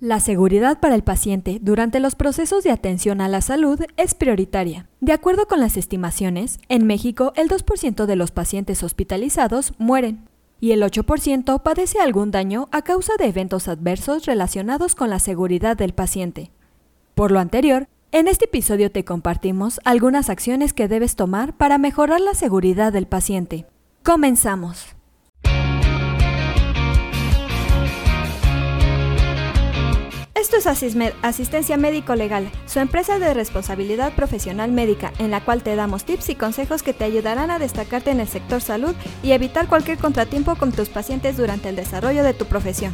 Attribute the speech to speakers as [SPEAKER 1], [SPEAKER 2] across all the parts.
[SPEAKER 1] La seguridad para el paciente durante los procesos de atención a la salud es prioritaria. De acuerdo con las estimaciones, en México el 2% de los pacientes hospitalizados mueren y el 8% padece algún daño a causa de eventos adversos relacionados con la seguridad del paciente. Por lo anterior, en este episodio te compartimos algunas acciones que debes tomar para mejorar la seguridad del paciente. Comenzamos.
[SPEAKER 2] Asistencia Médico Legal, su empresa de responsabilidad profesional médica, en la cual te damos tips y consejos que te ayudarán a destacarte en el sector salud y evitar cualquier contratiempo con tus pacientes durante el desarrollo de tu profesión.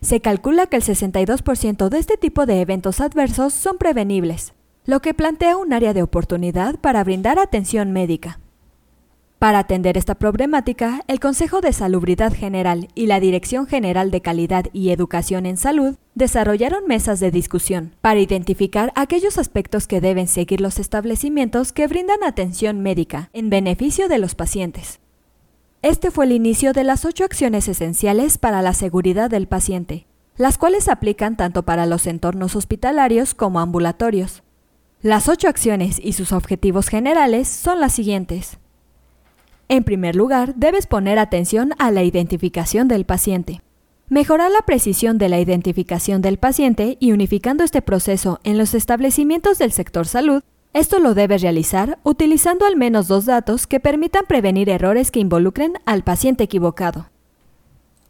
[SPEAKER 1] Se calcula que el 62% de este tipo de eventos adversos son prevenibles, lo que plantea un área de oportunidad para brindar atención médica. Para atender esta problemática, el Consejo de Salubridad General y la Dirección General de Calidad y Educación en Salud desarrollaron mesas de discusión para identificar aquellos aspectos que deben seguir los establecimientos que brindan atención médica en beneficio de los pacientes. Este fue el inicio de las ocho acciones esenciales para la seguridad del paciente, las cuales aplican tanto para los entornos hospitalarios como ambulatorios. Las ocho acciones y sus objetivos generales son las siguientes. En primer lugar, debes poner atención a la identificación del paciente. Mejorar la precisión de la identificación del paciente y unificando este proceso en los establecimientos del sector salud, esto lo debes realizar utilizando al menos dos datos que permitan prevenir errores que involucren al paciente equivocado.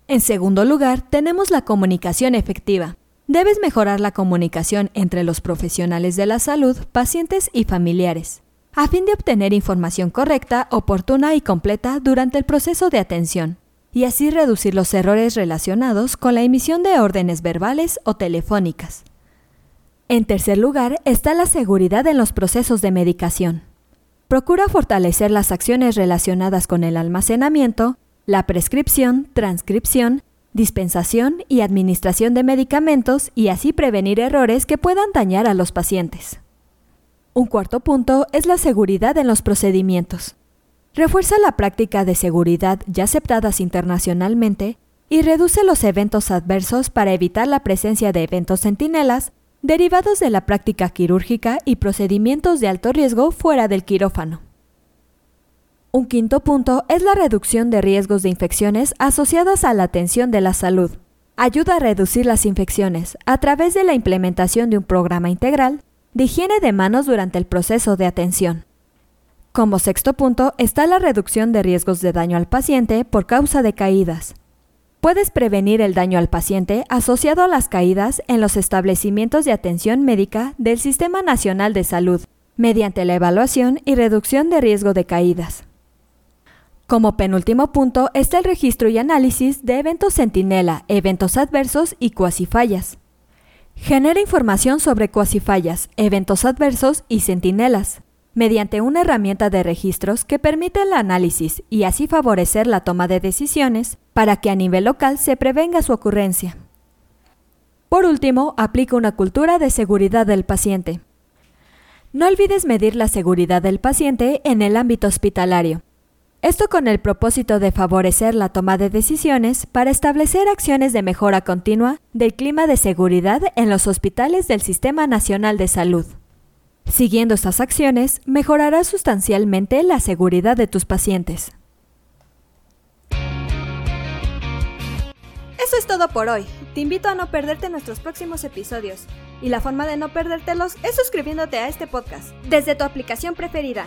[SPEAKER 1] En segundo lugar, tenemos la comunicación efectiva. Debes mejorar la comunicación entre los profesionales de la salud, pacientes y familiares a fin de obtener información correcta, oportuna y completa durante el proceso de atención, y así reducir los errores relacionados con la emisión de órdenes verbales o telefónicas. En tercer lugar está la seguridad en los procesos de medicación. Procura fortalecer las acciones relacionadas con el almacenamiento, la prescripción, transcripción, dispensación y administración de medicamentos y así prevenir errores que puedan dañar a los pacientes. Un cuarto punto es la seguridad en los procedimientos. Refuerza la práctica de seguridad ya aceptadas internacionalmente y reduce los eventos adversos para evitar la presencia de eventos centinelas derivados de la práctica quirúrgica y procedimientos de alto riesgo fuera del quirófano. Un quinto punto es la reducción de riesgos de infecciones asociadas a la atención de la salud. Ayuda a reducir las infecciones a través de la implementación de un programa integral de higiene de manos durante el proceso de atención. Como sexto punto está la reducción de riesgos de daño al paciente por causa de caídas. Puedes prevenir el daño al paciente asociado a las caídas en los establecimientos de atención médica del Sistema Nacional de Salud, mediante la evaluación y reducción de riesgo de caídas. Como penúltimo punto está el registro y análisis de eventos centinela, eventos adversos y cuasifallas. Genera información sobre cuasifallas, eventos adversos y centinelas, mediante una herramienta de registros que permite el análisis y así favorecer la toma de decisiones para que a nivel local se prevenga su ocurrencia. Por último, aplica una cultura de seguridad del paciente. No olvides medir la seguridad del paciente en el ámbito hospitalario. Esto con el propósito de favorecer la toma de decisiones para establecer acciones de mejora continua del clima de seguridad en los hospitales del Sistema Nacional de Salud. Siguiendo estas acciones, mejorará sustancialmente la seguridad de tus pacientes.
[SPEAKER 2] Eso es todo por hoy. Te invito a no perderte nuestros próximos episodios. Y la forma de no perdértelos es suscribiéndote a este podcast desde tu aplicación preferida.